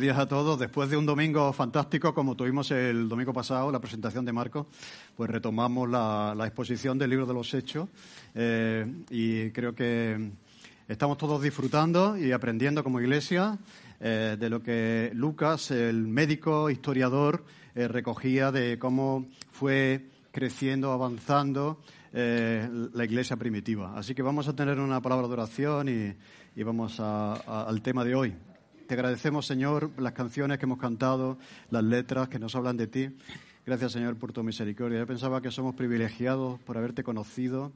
Buenos días a todos. Después de un domingo fantástico, como tuvimos el domingo pasado, la presentación de Marco, pues retomamos la, exposición del libro de los Hechos eh, y creo que estamos todos disfrutando y aprendiendo como iglesia eh, de lo que Lucas, el médico historiador, eh, recogía de cómo fue creciendo, avanzando la iglesia primitiva. Así que vamos a tener una palabra de oración y, vamos al tema de hoy. Te agradecemos, Señor, las canciones que hemos cantado, las letras que nos hablan de ti. Gracias, Señor, por tu misericordia. Yo pensaba que somos privilegiados por haberte conocido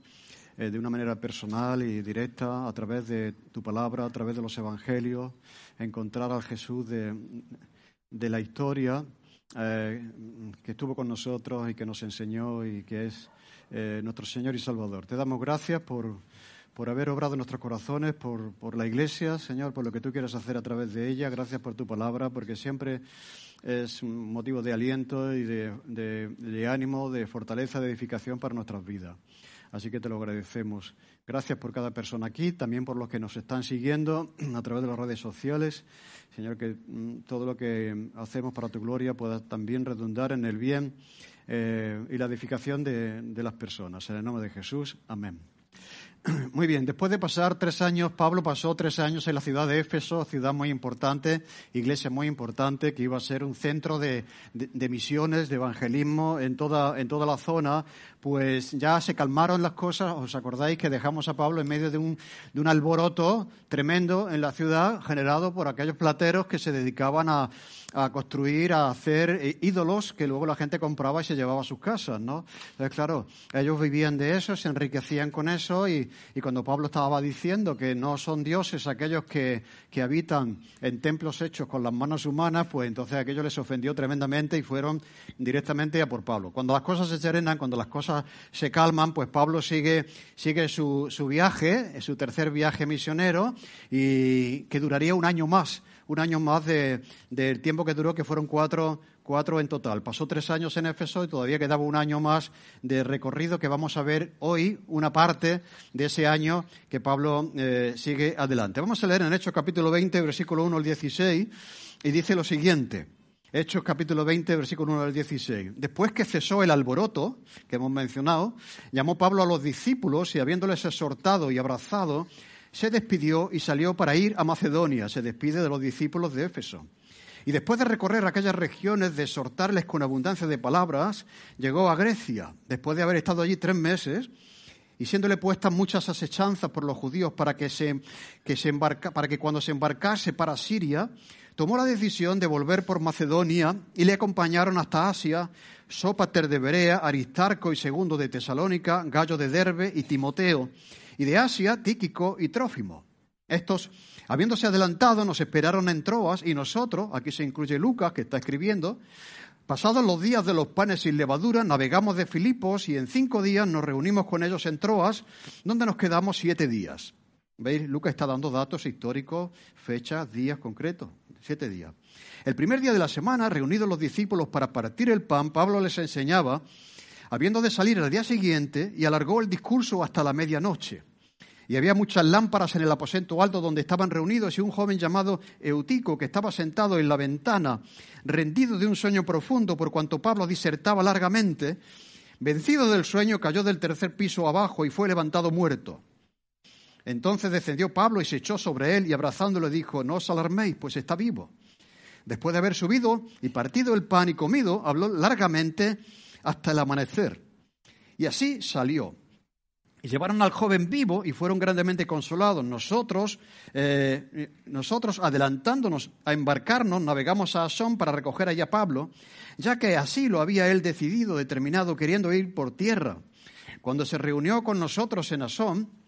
eh, de una manera personal y directa a través de tu palabra, a través de los evangelios, encontrar al Jesús de, la historia eh, que estuvo con nosotros y que nos enseñó y que es eh, nuestro Señor y Salvador. Te damos gracias por por haber obrado en nuestros corazones, por, por, la Iglesia, Señor, por lo que tú quieres hacer a través de ella. Gracias por tu palabra, porque siempre es un motivo de aliento y de, de, ánimo, de fortaleza, de edificación para nuestras vidas. Así que te lo agradecemos. Gracias por cada persona aquí, también por los que nos están siguiendo a través de las redes sociales. Señor, que mm, todo lo que hacemos para tu gloria pueda también redundar en el bien eh, y la edificación de, de las personas. En el nombre de Jesús. Amén. Muy bien, después de pasar tres años, Pablo pasó tres años en la ciudad de Éfeso, ciudad muy importante, iglesia muy importante, que iba a ser un centro de, misiones, de evangelismo en toda, en toda la zona, pues ya se calmaron las cosas. ¿Os acordáis que dejamos a Pablo en medio de un, de un alboroto tremendo en la ciudad generado por aquellos plateros que se dedicaban a, construir, a hacer eh, ídolos que luego la gente compraba y se llevaba a sus casas, ¿no? Entonces, claro, ellos vivían de eso, se enriquecían con eso y, cuando Pablo estaba diciendo que no son dioses aquellos que, que, habitan en templos hechos con las manos humanas, pues entonces aquello les ofendió tremendamente y fueron directamente a por Pablo. Cuando las cosas se serenan, cuando las cosas se calman, pues Pablo sigue, sigue su, su viaje, su tercer viaje misionero y que duraría un año más un año más del tiempo que duró, que fueron cuatro, cuatro en total. Pasó tres años en Éfeso y todavía quedaba un año más de recorrido que vamos a ver hoy, una parte de ese año que Pablo eh, sigue adelante. Vamos a leer en Hechos capítulo 20, versículo 1 al 16, y dice lo siguiente. Hechos capítulo 20, versículo 1 al 16. Después que cesó el alboroto que hemos mencionado, llamó Pablo a los discípulos y habiéndoles exhortado y abrazado, se despidió y salió para ir a Macedonia. Se despide de los discípulos de Éfeso. Y después de recorrer aquellas regiones, de exhortarles con abundancia de palabras, llegó a Grecia, después de haber estado allí tres meses, y siéndole puestas muchas asechanzas por los judíos para que, se, que se embarca, para que cuando se embarcase para Siria, tomó la decisión de volver por Macedonia y le acompañaron hasta Asia Sópater de Berea, Aristarco y Segundo de Tesalónica, Gallo de Derbe y Timoteo y de Asia Tíquico y Trófimo. Estos, habiéndose adelantado, nos esperaron en Troas y nosotros, aquí se incluye Lucas, que está escribiendo, pasados los días de los panes sin levadura, navegamos de Filipos y en cinco días nos reunimos con ellos en Troas, donde nos quedamos siete días. ¿Veis? Lucas está dando datos históricos, fechas, días concretos, siete días. El primer día de la semana, reunidos los discípulos para partir el pan, Pablo les enseñaba habiendo de salir al día siguiente, y alargó el discurso hasta la medianoche. Y había muchas lámparas en el aposento alto donde estaban reunidos y un joven llamado Eutico que estaba sentado en la ventana, rendido de un sueño profundo por cuanto Pablo disertaba largamente, vencido del sueño cayó del tercer piso abajo y fue levantado muerto. Entonces descendió Pablo y se echó sobre él y abrazándolo dijo, no os alarméis, pues está vivo. Después de haber subido y partido el pan y comido, habló largamente hasta el amanecer. Y así salió. y llevaron al joven vivo y fueron grandemente consolados. Nosotros, eh, nosotros adelantándonos a embarcarnos, navegamos a Asón para recoger allá a Pablo, ya que así lo había él decidido, determinado, queriendo ir por tierra. Cuando se reunió con nosotros en Asón,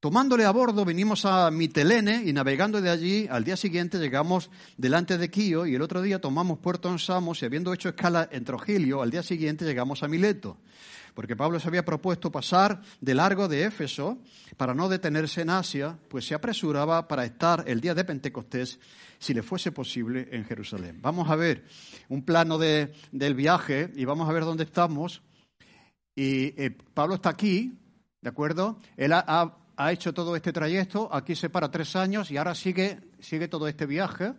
Tomándole a bordo, vinimos a Mitelene y navegando de allí, al día siguiente llegamos delante de Quío y el otro día tomamos Puerto en Samos y habiendo hecho escala en Trogilio, al día siguiente llegamos a Mileto porque Pablo se había propuesto pasar de largo de Éfeso para no detenerse en Asia, pues se apresuraba para estar el día de Pentecostés, si le fuese posible, en Jerusalén. Vamos a ver un plano del viaje y vamos a ver dónde estamos. Y eh, Pablo está aquí, ¿de acuerdo? Él ha, hecho todo este trayecto, aquí se para tres años y ahora sigue, sigue todo este viaje,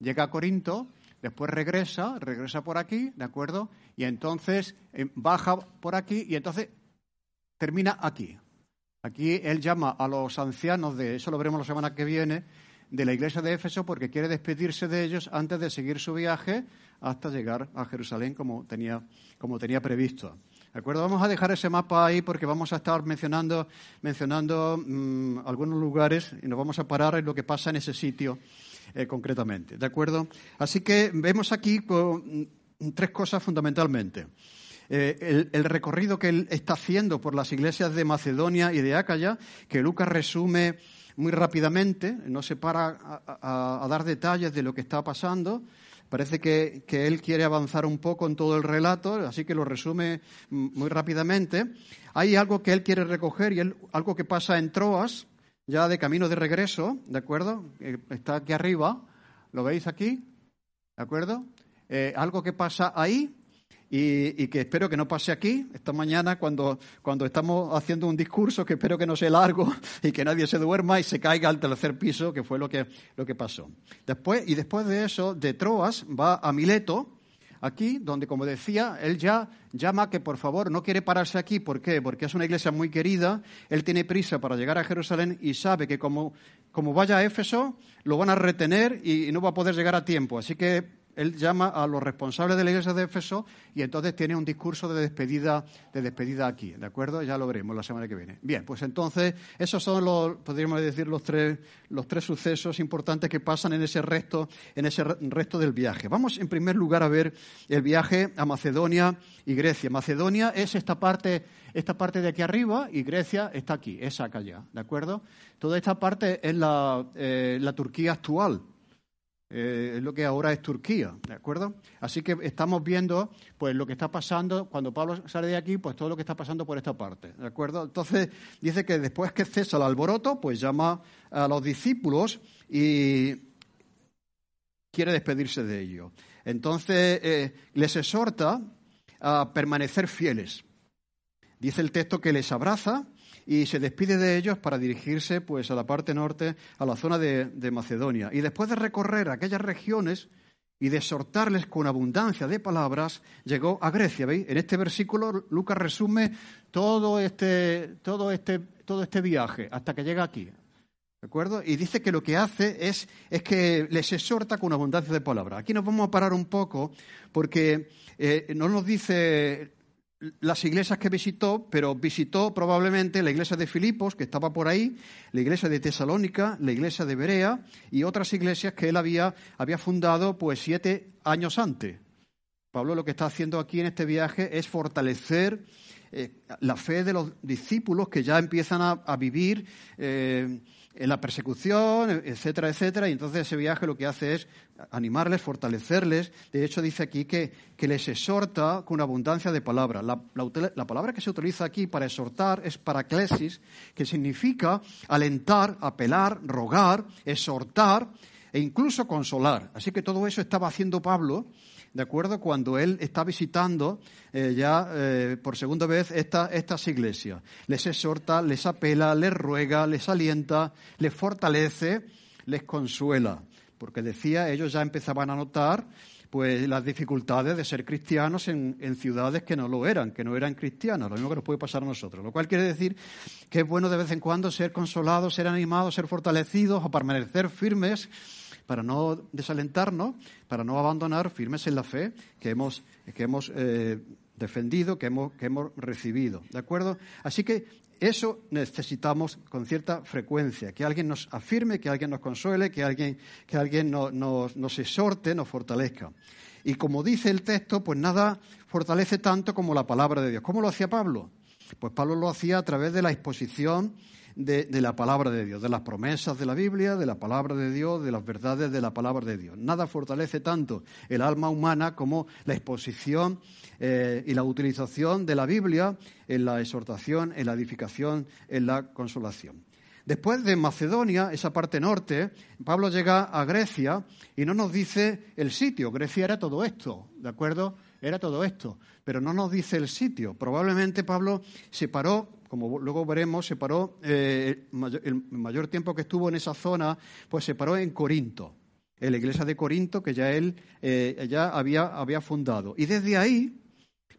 llega a Corinto después regresa, regresa por aquí, ¿de acuerdo? Y entonces eh, baja por aquí y entonces termina aquí. Aquí él llama a los ancianos de, eso lo veremos la semana que viene, de la iglesia de Éfeso porque quiere despedirse de ellos antes de seguir su viaje hasta llegar a Jerusalén como tenía, como tenía previsto. ¿De acuerdo? Vamos a dejar ese mapa ahí porque vamos a estar mencionando, mencionando mm, algunos lugares y nos vamos a parar en lo que pasa en ese sitio eh, concretamente. ¿De acuerdo? Así que vemos aquí mm, tres cosas fundamentalmente. Eh, el, recorrido que él está haciendo por las iglesias de Macedonia y de Acaya, que Lucas resume muy rápidamente, no se para a dar detalles de lo que está pasando, Parece que, él quiere avanzar un poco en todo el relato, así que lo resume muy rápidamente. Hay algo que él quiere recoger y algo que pasa en Troas, ya de camino de regreso, ¿de acuerdo? Está aquí arriba, ¿lo veis aquí? ¿De acuerdo? Eh, algo que pasa ahí y, que espero que no pase aquí, esta mañana, cuando, cuando estamos haciendo un discurso que espero que no sea largo y que nadie se duerma y se caiga al tercer piso, que fue lo que, lo que pasó. Después, y después de eso, de Troas va a Mileto, aquí, donde, como decía, él ya llama que por favor no quiere pararse aquí. ¿Por qué? Porque es una iglesia muy querida, él tiene prisa para llegar a Jerusalén y sabe que como, como vaya a Éfeso, lo van a retener y no va a poder llegar a tiempo. Así que él llama a los responsables de la iglesia de Éfeso y entonces tiene un discurso de despedida, de despedida aquí, ¿de acuerdo? Ya lo veremos la semana que viene. Bien, pues entonces esos son los, podríamos decir, los tres, los tres sucesos importantes que pasan en ese resto, en ese resto del viaje. Vamos en primer lugar a ver el viaje a Macedonia y Grecia. Macedonia es esta parte, esta parte de aquí arriba y Grecia está aquí, es acá allá, ¿de acuerdo? Toda esta parte es la, eh, la Turquía actual. Eh, es lo que ahora es Turquía, ¿de acuerdo? Así que estamos viendo pues lo que está pasando cuando Pablo sale de aquí, pues todo lo que está pasando por esta parte, ¿de acuerdo? Entonces dice que después que cesa el alboroto, pues llama a los discípulos y quiere despedirse de ellos. Entonces eh, les exhorta a permanecer fieles. Dice el texto que les abraza y se despide de ellos para dirigirse pues a la parte norte, a la zona de, Macedonia. Y después de recorrer aquellas regiones y de exhortarles con abundancia de palabras, llegó a Grecia. ¿Veis? En este versículo Lucas resume todo este, todo este, todo este viaje hasta que llega aquí. ¿De acuerdo? Y dice que lo que hace es, es que les exhorta con abundancia de palabras. Aquí nos vamos a parar un poco porque eh, no nos dice las iglesias que visitó, pero visitó probablemente la iglesia de Filipos, que estaba por ahí, la iglesia de Tesalónica, la iglesia de Berea y otras iglesias que él había, había fundado pues siete años antes. Pablo lo que está haciendo aquí en este viaje es fortalecer eh, la fe de los discípulos que ya empiezan a, vivir eh, en la persecución, etcétera, etcétera. Y entonces ese viaje lo que hace es animarles, fortalecerles. De hecho, dice aquí que, que les exhorta con abundancia de palabras. La, la, palabra que se utiliza aquí para exhortar es paraclesis, que significa alentar, apelar, rogar, exhortar e incluso consolar. Así que todo eso estaba haciendo Pablo ¿de acuerdo? Cuando él está visitando eh, ya eh, por segunda vez estas iglesias. Les exhorta, les apela, les ruega, les alienta, les fortalece, les consuela. Porque decía, ellos ya empezaban a notar pues las dificultades de ser cristianos en, en, ciudades que no lo eran, que no eran cristianas, lo mismo que nos puede pasar a nosotros. Lo cual quiere decir que es bueno de vez en cuando ser consolados, ser animados, ser fortalecidos o permanecer firmes para no desalentarnos, para no abandonar firmes en la fe que hemos, que hemos eh, defendido, que hemos, que hemos recibido. ¿De acuerdo? Así que eso necesitamos con cierta frecuencia, que alguien nos afirme, que alguien nos consuele, que alguien, que alguien nos, nos exhorte, nos fortalezca. Y como dice el texto, pues nada fortalece tanto como la palabra de Dios. ¿Cómo lo hacía Pablo? Pues Pablo lo hacía a través de la exposición de, la palabra de Dios, de las promesas de la Biblia, de la palabra de Dios, de las verdades de la palabra de Dios. Nada fortalece tanto el alma humana como la exposición eh, y la utilización de la Biblia en la exhortación, en la edificación, en la consolación. Después de Macedonia, esa parte norte, Pablo llega a Grecia y no nos dice el sitio. Grecia era todo esto, ¿de acuerdo? Era todo esto, pero no nos dice el sitio. Probablemente Pablo se paró como luego veremos, se paró, eh, el mayor tiempo que estuvo en esa zona, pues se paró en Corinto, en la iglesia de Corinto que ya él eh, ya había, había fundado. Y desde ahí,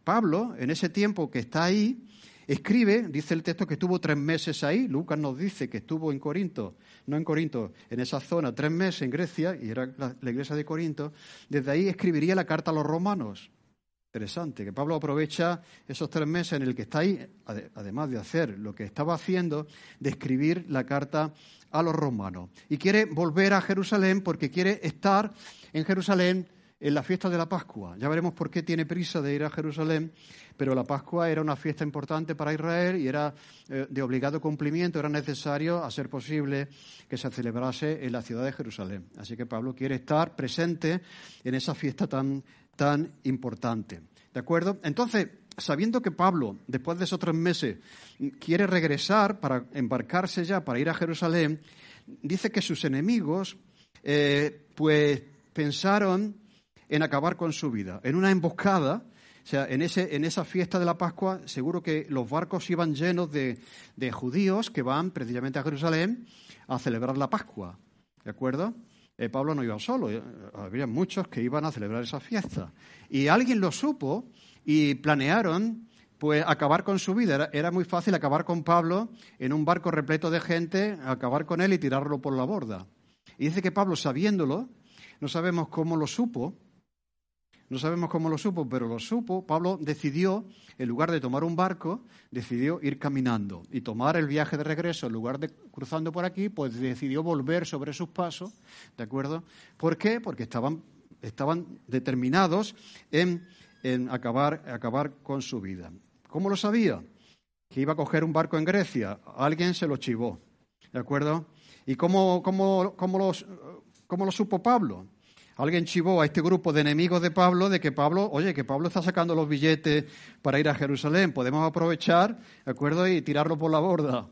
Pablo, en ese tiempo que está ahí, escribe, dice el texto que estuvo tres meses ahí, Lucas nos dice que estuvo en Corinto, no en Corinto, en esa zona, tres meses en Grecia, y era la iglesia de Corinto, desde ahí escribiría la carta a los romanos. Interesante, que Pablo aprovecha esos tres meses en el que está ahí, además de hacer lo que estaba haciendo, de escribir la carta a los romanos. Y quiere volver a Jerusalén porque quiere estar en Jerusalén en la fiesta de la Pascua. Ya veremos por qué tiene prisa de ir a Jerusalén, pero la Pascua era una fiesta importante para Israel y era eh, de obligado cumplimiento, era necesario, a ser posible, que se celebrase en la ciudad de Jerusalén. Así que Pablo quiere estar presente en esa fiesta tan tan importante. ¿De acuerdo? Entonces, sabiendo que Pablo, después de esos tres meses, quiere regresar para embarcarse ya, para ir a Jerusalén, dice que sus enemigos, eh, pues, pensaron en acabar con su vida, en una emboscada. O sea, en, ese, en esa fiesta de la Pascua, seguro que los barcos iban llenos de, de judíos que van precisamente a Jerusalén a celebrar la Pascua. ¿De acuerdo? Eh, Pablo no iba solo, eh, había muchos que iban a celebrar esa fiesta. Y alguien lo supo y planearon pues acabar con su vida. Era, muy fácil acabar con Pablo en un barco repleto de gente, acabar con él y tirarlo por la borda. Y dice que Pablo, sabiéndolo, no sabemos cómo lo supo, no sabemos cómo lo supo, pero lo supo. Pablo decidió, en lugar de tomar un barco, decidió ir caminando y tomar el viaje de regreso. En lugar de cruzando por aquí, pues decidió volver sobre sus pasos, ¿de acuerdo? ¿Por qué? Porque estaban, estaban determinados en, en acabar, acabar con su vida. ¿Cómo lo sabía? Que iba a coger un barco en Grecia. Alguien se lo chivó, ¿de acuerdo? ¿Y cómo, cómo, cómo, cómo lo supo Pablo? Alguien chivó a este grupo de enemigos de Pablo de que Pablo, oye, que Pablo está sacando los billetes para ir a Jerusalén, podemos aprovechar, ¿de acuerdo? Y tirarlo por la borda.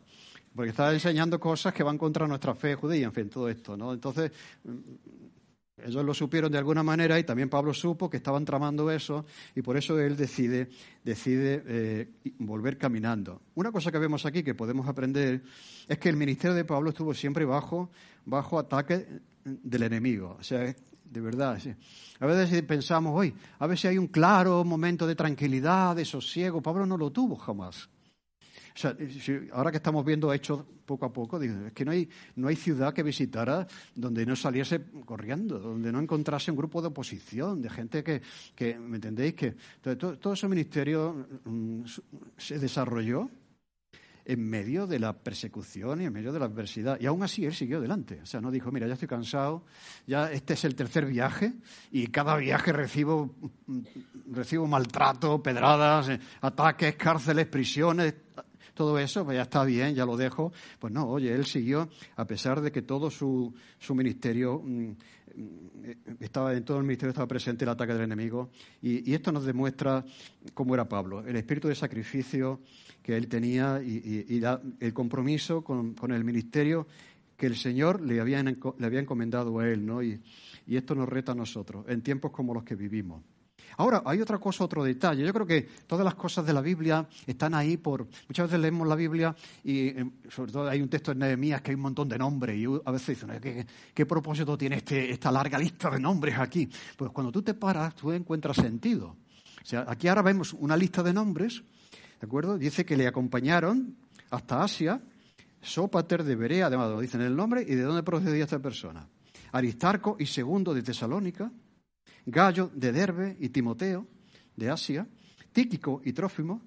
Porque está enseñando cosas que van contra nuestra fe judía, en fin, todo esto, ¿no? Entonces, mm, ellos lo supieron de alguna manera y también Pablo supo que estaban tramando eso y por eso él decide, decide eh, volver caminando. Una cosa que vemos aquí que podemos aprender es que el ministerio de Pablo estuvo siempre bajo, bajo ataque del enemigo. O sea, de verdad. A veces pensamos, hoy, a ver si hay un claro momento de tranquilidad, de sosiego. Pablo no lo tuvo jamás. O sea, ahora que estamos viendo hechos poco a poco, digo, es que no hay, no hay ciudad que visitara donde no saliese corriendo, donde no encontrase un grupo de oposición, de gente que, que ¿me entendéis? Que todo, todo ese ministerio mm, se desarrolló en medio de la persecución y en medio de la adversidad. Y aún así él siguió adelante. O sea, no dijo, mira, ya estoy cansado, ya este es el tercer viaje y cada viaje recibo, recibo maltrato, pedradas, eh, ataques, cárceles, prisiones, todo eso, pues ya está bien, ya lo dejo. Pues no, oye, él siguió a pesar de que todo su, su ministerio mm, estaba en todo el ministerio estaba presente el ataque del enemigo y, esto nos demuestra cómo era Pablo, el espíritu de sacrificio, que él tenía y, el compromiso con, el ministerio que el Señor le había, le había encomendado a él, ¿no? Y, esto nos reta a nosotros en tiempos como los que vivimos. Ahora, hay otra cosa, otro detalle. Yo creo que todas las cosas de la Biblia están ahí por... Muchas veces leemos la Biblia y eh, sobre todo hay un texto en Nehemías que hay un montón de nombres y a veces dicen, ¿qué, propósito tiene este, esta larga lista de nombres aquí? Pues cuando tú te paras, tú encuentras sentido. O sea, aquí ahora vemos una lista de nombres ¿De acuerdo? Dice que le acompañaron hasta Asia, Sópater de Berea, además dicen el nombre y de dónde procedía esta persona. Aristarco y Segundo de Tesalónica, Gallo de Derbe y Timoteo de Asia, Tíquico y Trófimo.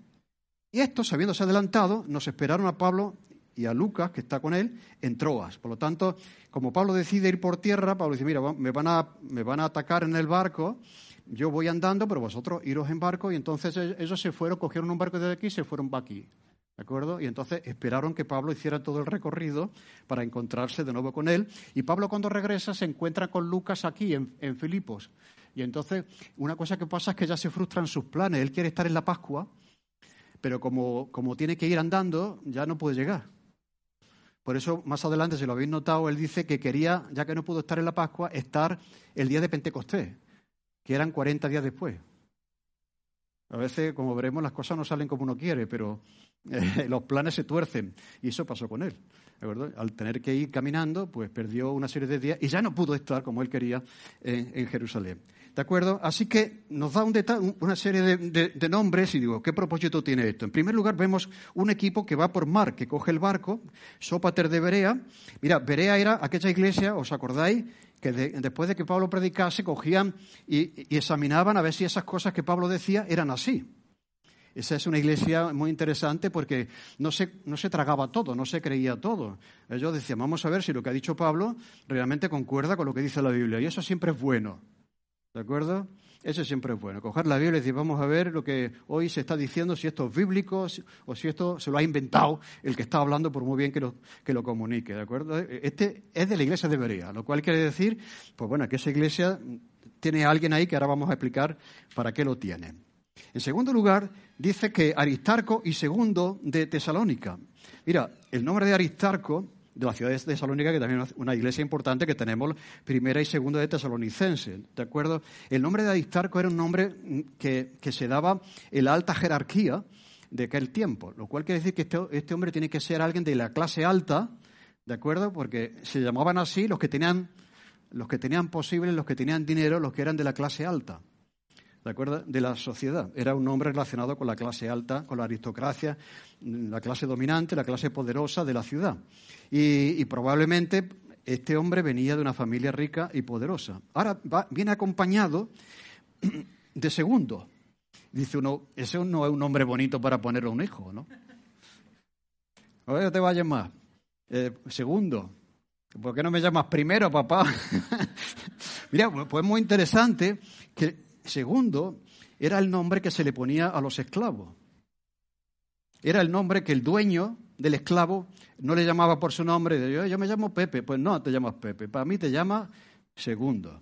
Y estos, habiéndose adelantado, nos esperaron a Pablo y a Lucas, que está con él, en Troas. Por lo tanto, como Pablo decide ir por tierra, Pablo dice, mira, me van a, me van a atacar en el barco, yo voy andando, pero vosotros iros en barco, y entonces ellos se fueron, cogieron un barco desde aquí y se fueron para aquí. ¿De acuerdo? Y entonces esperaron que Pablo hiciera todo el recorrido para encontrarse de nuevo con él. Y Pablo cuando regresa se encuentra con Lucas aquí, en, en Filipos. Y entonces una cosa que pasa es que ya se frustran sus planes. Él quiere estar en la Pascua, pero como, como tiene que ir andando, ya no puede llegar. Por eso, más adelante, si lo habéis notado, él dice que quería, ya que no pudo estar en la Pascua, estar el día de Pentecostés, que eran 40 días después. A veces, como veremos, las cosas no salen como uno quiere, pero eh, los planes se tuercen. Y eso pasó con él. Al tener que ir caminando, pues perdió una serie de días y ya no pudo estar como él quería en Jerusalén. ¿De acuerdo? Así que nos da una serie de, nombres y digo, ¿qué propósito tiene esto? En primer lugar, vemos un equipo que va por mar, que coge el barco, Sópater de Berea. Mira, Berea era aquella iglesia, ¿os acordáis? Que después de que Pablo predicase, cogían y, examinaban a ver si esas cosas que Pablo decía eran así. Esa es una iglesia muy interesante porque no se, no se, tragaba todo, no se creía todo. Ellos decían, vamos a ver si lo que ha dicho Pablo realmente concuerda con lo que dice la Biblia. Y eso siempre es bueno. ¿De acuerdo? Eso siempre es bueno. Coger la Biblia y decir, vamos a ver lo que hoy se está diciendo, si esto es bíblico o si esto se lo ha inventado el que está hablando, por muy bien que lo, que lo comunique. ¿De acuerdo? Este es de la iglesia de Berea, lo cual quiere decir, pues bueno, que esa iglesia tiene a alguien ahí que ahora vamos a explicar para qué lo tiene. En segundo lugar, dice que Aristarco y segundo de Tesalónica. Mira, el nombre de Aristarco de la ciudad de Tesalónica, que también es una iglesia importante que tenemos, primera y segunda de Tesalonicense, ¿de acuerdo? El nombre de Aristarco era un nombre que, se daba en la alta jerarquía de aquel tiempo, lo cual quiere decir que este, este, hombre tiene que ser alguien de la clase alta, ¿de acuerdo? Porque se llamaban así los que tenían, los que tenían posibles, los que tenían dinero, los que eran de la clase alta. ¿De acuerdo? De la sociedad. Era un nombre relacionado con la clase alta, con la aristocracia, la clase dominante, la clase poderosa de la ciudad. Y, probablemente este hombre venía de una familia rica y poderosa. Ahora viene acompañado de segundo. Dice uno, ese no es un nombre bonito para ponerle un hijo, ¿no? no te vayas más. Eh, segundo, ¿por qué no me llamas primero, papá? Mira, pues es muy interesante que segundo era el nombre que se le ponía a los esclavos. Era el nombre que el dueño del esclavo no le llamaba por su nombre. Yo, yo me llamo Pepe. Pues no, te llamas Pepe. Para mí te llama segundo.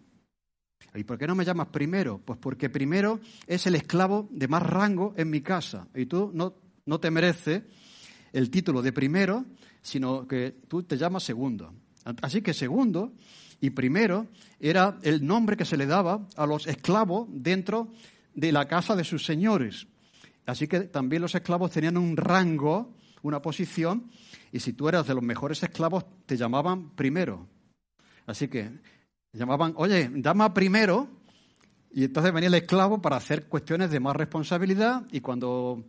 ¿Y por qué no me llamas primero? Pues porque primero es el esclavo de más rango en mi casa. Y tú no, no te mereces el título de primero, sino que tú te llamas segundo. Así que segundo y primero era el nombre que se le daba a los esclavos dentro de la casa de sus señores. Así que también los esclavos tenían un rango, una posición, y si tú eras de los mejores esclavos, te llamaban primero. Así que llamaban, oye, llama primero, y entonces venía el esclavo para hacer cuestiones de más responsabilidad, y cuando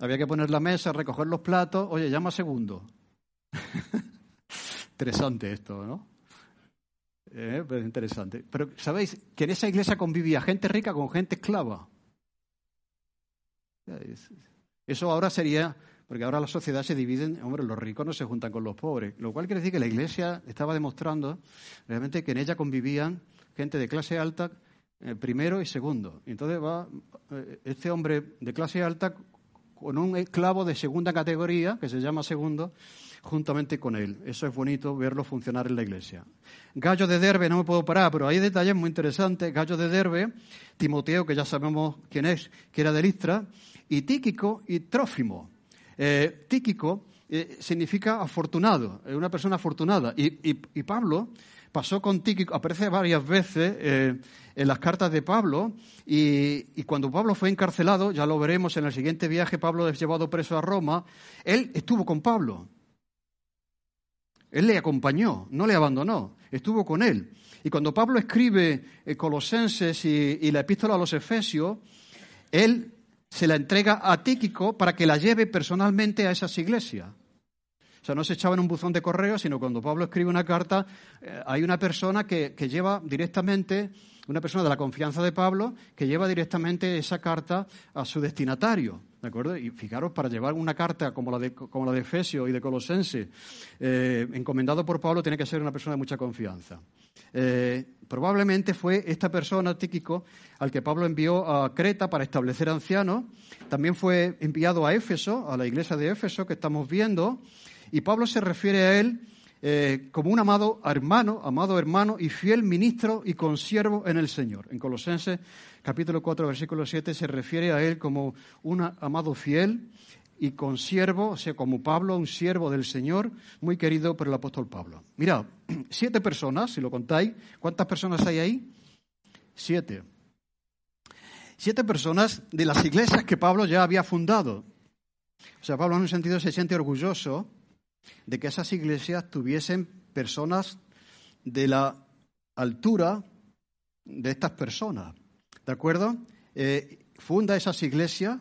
había que poner la mesa, recoger los platos, oye, llama segundo. Interesante esto, ¿no? Eh, pues interesante. Pero sabéis que en esa iglesia convivía gente rica con gente esclava. Eso ahora sería, porque ahora la sociedad se divide, hombre, los ricos no se juntan con los pobres, lo cual quiere decir que la iglesia estaba demostrando realmente que en ella convivían gente de clase alta, eh, primero y segundo. Entonces va eh, este hombre de clase alta con un esclavo de segunda categoría, que se llama segundo, juntamente con él. Eso es bonito verlo funcionar en la iglesia. Gallo de Derbe, no me puedo parar, pero hay detalles muy interesantes. Gallo de Derbe, Timoteo, que ya sabemos quién es, que era de Listra, y Tíquico y Trófimo. Eh, Tíquico eh, significa afortunado, es una persona afortunada. Y, Pablo pasó con Tíquico, aparece varias veces eh, en las cartas de Pablo, y, y, cuando Pablo fue encarcelado, ya lo veremos en el siguiente viaje, Pablo es llevado preso a Roma, él estuvo con Pablo. Él le acompañó, no le abandonó, estuvo con él. Y cuando Pablo escribe eh, Colosenses y, la epístola a los Efesios, él se la entrega a Tíquico para que la lleve personalmente a esas iglesias. O sea, no se echaba en un buzón de correo, sino cuando Pablo escribe una carta, eh, hay una persona que, que lleva directamente, una persona de la confianza de Pablo, que lleva directamente esa carta a su destinatario. ¿De acuerdo? Y fijaros, para llevar una carta como la de, como la de Efesio y de Colosense, eh, encomendado por Pablo, tiene que ser una persona de mucha confianza. Eh, probablemente fue esta persona, Tíquico, al que Pablo envió a Creta para establecer ancianos. También fue enviado a Éfeso, a la iglesia de Éfeso que estamos viendo. Y Pablo se refiere a él eh, como un amado hermano, amado hermano y fiel ministro y consiervo en el Señor. En Colosenses capítulo 4, versículo 7, se refiere a él como un amado fiel y consiervo, o sea, como Pablo, un siervo del Señor, muy querido por el apóstol Pablo. Mirad, siete personas, si lo contáis, ¿cuántas personas hay ahí? Siete. Siete personas de las iglesias que Pablo ya había fundado. O sea, Pablo en un sentido se siente orgulloso de que esas iglesias tuviesen personas de la altura de estas personas. ¿De acuerdo? Eh, funda esas iglesias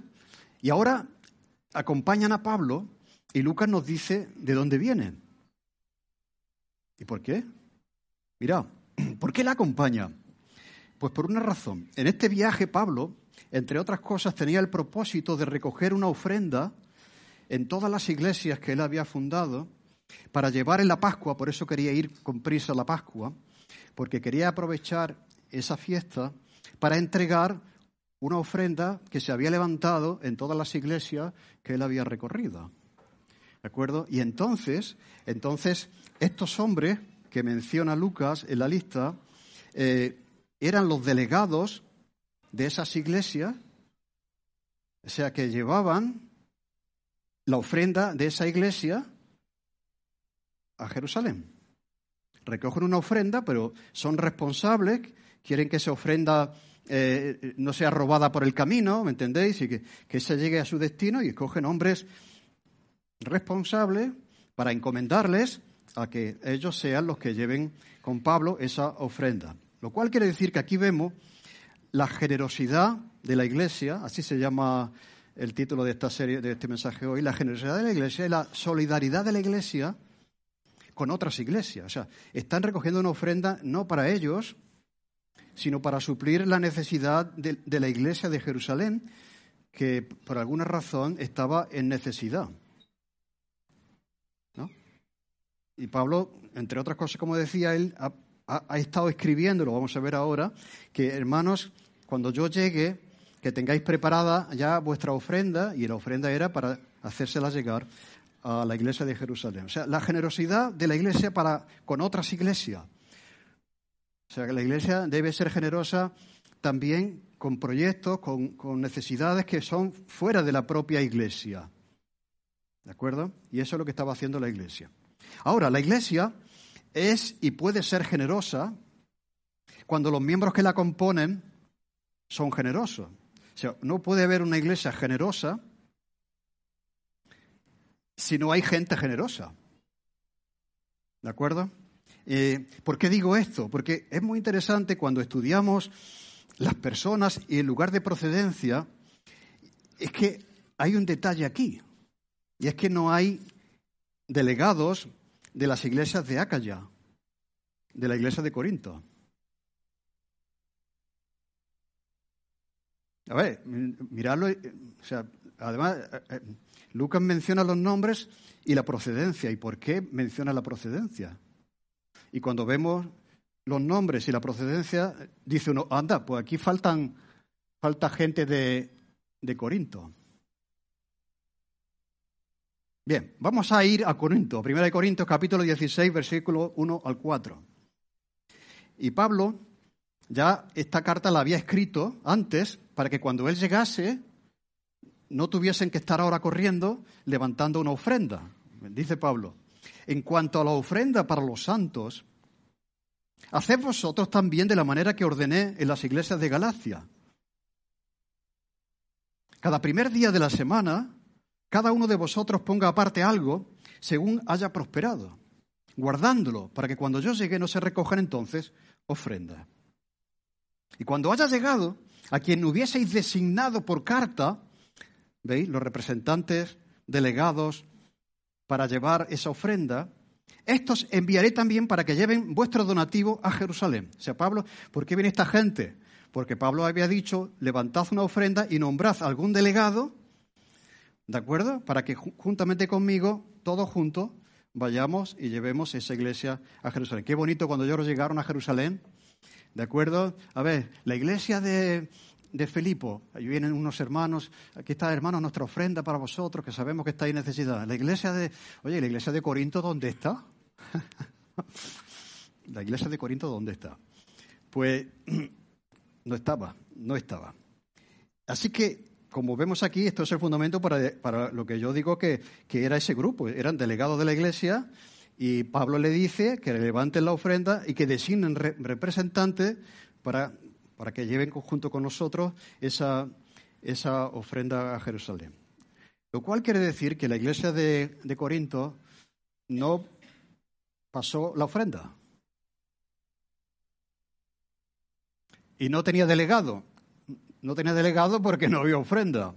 y ahora acompañan a Pablo y Lucas nos dice de dónde vienen. ¿Y por qué? Mira, ¿por qué la acompaña? Pues por una razón. En este viaje Pablo, entre otras cosas, tenía el propósito de recoger una ofrenda en todas las iglesias que él había fundado para llevar en la Pascua, por eso quería ir con prisa a la Pascua, porque quería aprovechar esa fiesta para entregar una ofrenda que se había levantado en todas las iglesias que él había recorrido. ¿De acuerdo? Y entonces, entonces estos hombres que menciona Lucas en la lista eh, eran los delegados de esas iglesias, o sea, que llevaban la ofrenda de esa iglesia a Jerusalén. Recogen una ofrenda, pero son responsables quieren que esa ofrenda eh, no sea robada por el camino, ¿me entendéis? Y que, que se llegue a su destino y escogen hombres responsables para encomendarles a que ellos sean los que lleven con Pablo esa ofrenda. Lo cual quiere decir que aquí vemos la generosidad de la Iglesia, así se llama el título de esta serie, de este mensaje hoy, la generosidad de la Iglesia y la solidaridad de la Iglesia con otras iglesias. O sea, están recogiendo una ofrenda no para ellos, sino para suplir la necesidad de, la iglesia de Jerusalén, que por alguna razón estaba en necesidad. Y Pablo, entre otras cosas, como decía él, ha, ha, estado escribiendo, lo vamos a ver ahora, que hermanos, cuando yo llegue, tengáis preparada ya vuestra ofrenda, y la ofrenda era para hacérsela llegar a la iglesia de Jerusalén. O sea, la generosidad de la iglesia para con otras iglesias. O sea, que la Iglesia debe ser generosa también con proyectos, con, necesidades que son fuera de la propia Iglesia. ¿De acuerdo? Y eso es lo que estaba haciendo la Iglesia. Ahora, la Iglesia es y puede ser generosa cuando los miembros que la componen son generosos. O sea, no puede haber una iglesia generosa si no hay gente generosa. ¿De acuerdo? Eh, ¿Por qué digo esto? Porque es muy interesante cuando estudiamos las personas y el lugar de procedencia, es que hay un detalle aquí, y es que no hay delegados de las iglesias de Acaya, de la iglesia de Corinto. A ver, miradlo, eh, o sea, además, eh, Lucas menciona los nombres y la procedencia. ¿Y por qué menciona la procedencia? Y cuando vemos los nombres y la procedencia, dice uno, anda, pues aquí faltan, falta gente de, de Corinto. Bien, vamos a ir a Corinto, 1 Corintios capítulo 16, versículo 1 al 4. Y Pablo ya esta carta la había escrito antes para que cuando él llegase no tuviesen que estar ahora corriendo levantando una ofrenda. Dice Pablo, en cuanto a la ofrenda para los santos, haced vosotros también de la manera que ordené en las iglesias de Galacia. Cada primer día de la semana, cada uno de vosotros ponga aparte algo según haya prosperado, guardándolo para que cuando yo llegue no se recojan entonces ofrendas. Y cuando haya llegado a quien hubieseis designado por carta, ¿veis? Los representantes, delegados, para llevar esa ofrenda, estos enviaré también para que lleven vuestro donativo a Jerusalén. O sea, Pablo, ¿por qué viene esta gente? Porque Pablo había dicho, levantad una ofrenda y nombrad algún delegado, ¿de acuerdo? Para que juntamente conmigo, todos juntos, vayamos y llevemos esa iglesia a Jerusalén. Qué bonito cuando ellos llegaron a Jerusalén, ¿de acuerdo? A ver, la iglesia de, de Filipo. Ahí vienen unos hermanos, aquí está, hermanos, nuestra ofrenda para vosotros, que sabemos que estáis necesidad. La iglesia de, oye, la iglesia de Corinto, ¿dónde está? la iglesia de Corinto, ¿dónde está? Pues no estaba, no estaba. Así que, como vemos aquí, esto es el fundamento para, lo que yo digo que, que, era ese grupo. Eran delegados de la iglesia y Pablo le dice que levanten la ofrenda y que designen representantes para para que lleven junto con nosotros esa, esa ofrenda a Jerusalén. Lo cual quiere decir que la iglesia de, de Corinto no pasó la ofrenda. Y no tenía delegado. No tenía delegado porque no había ofrenda,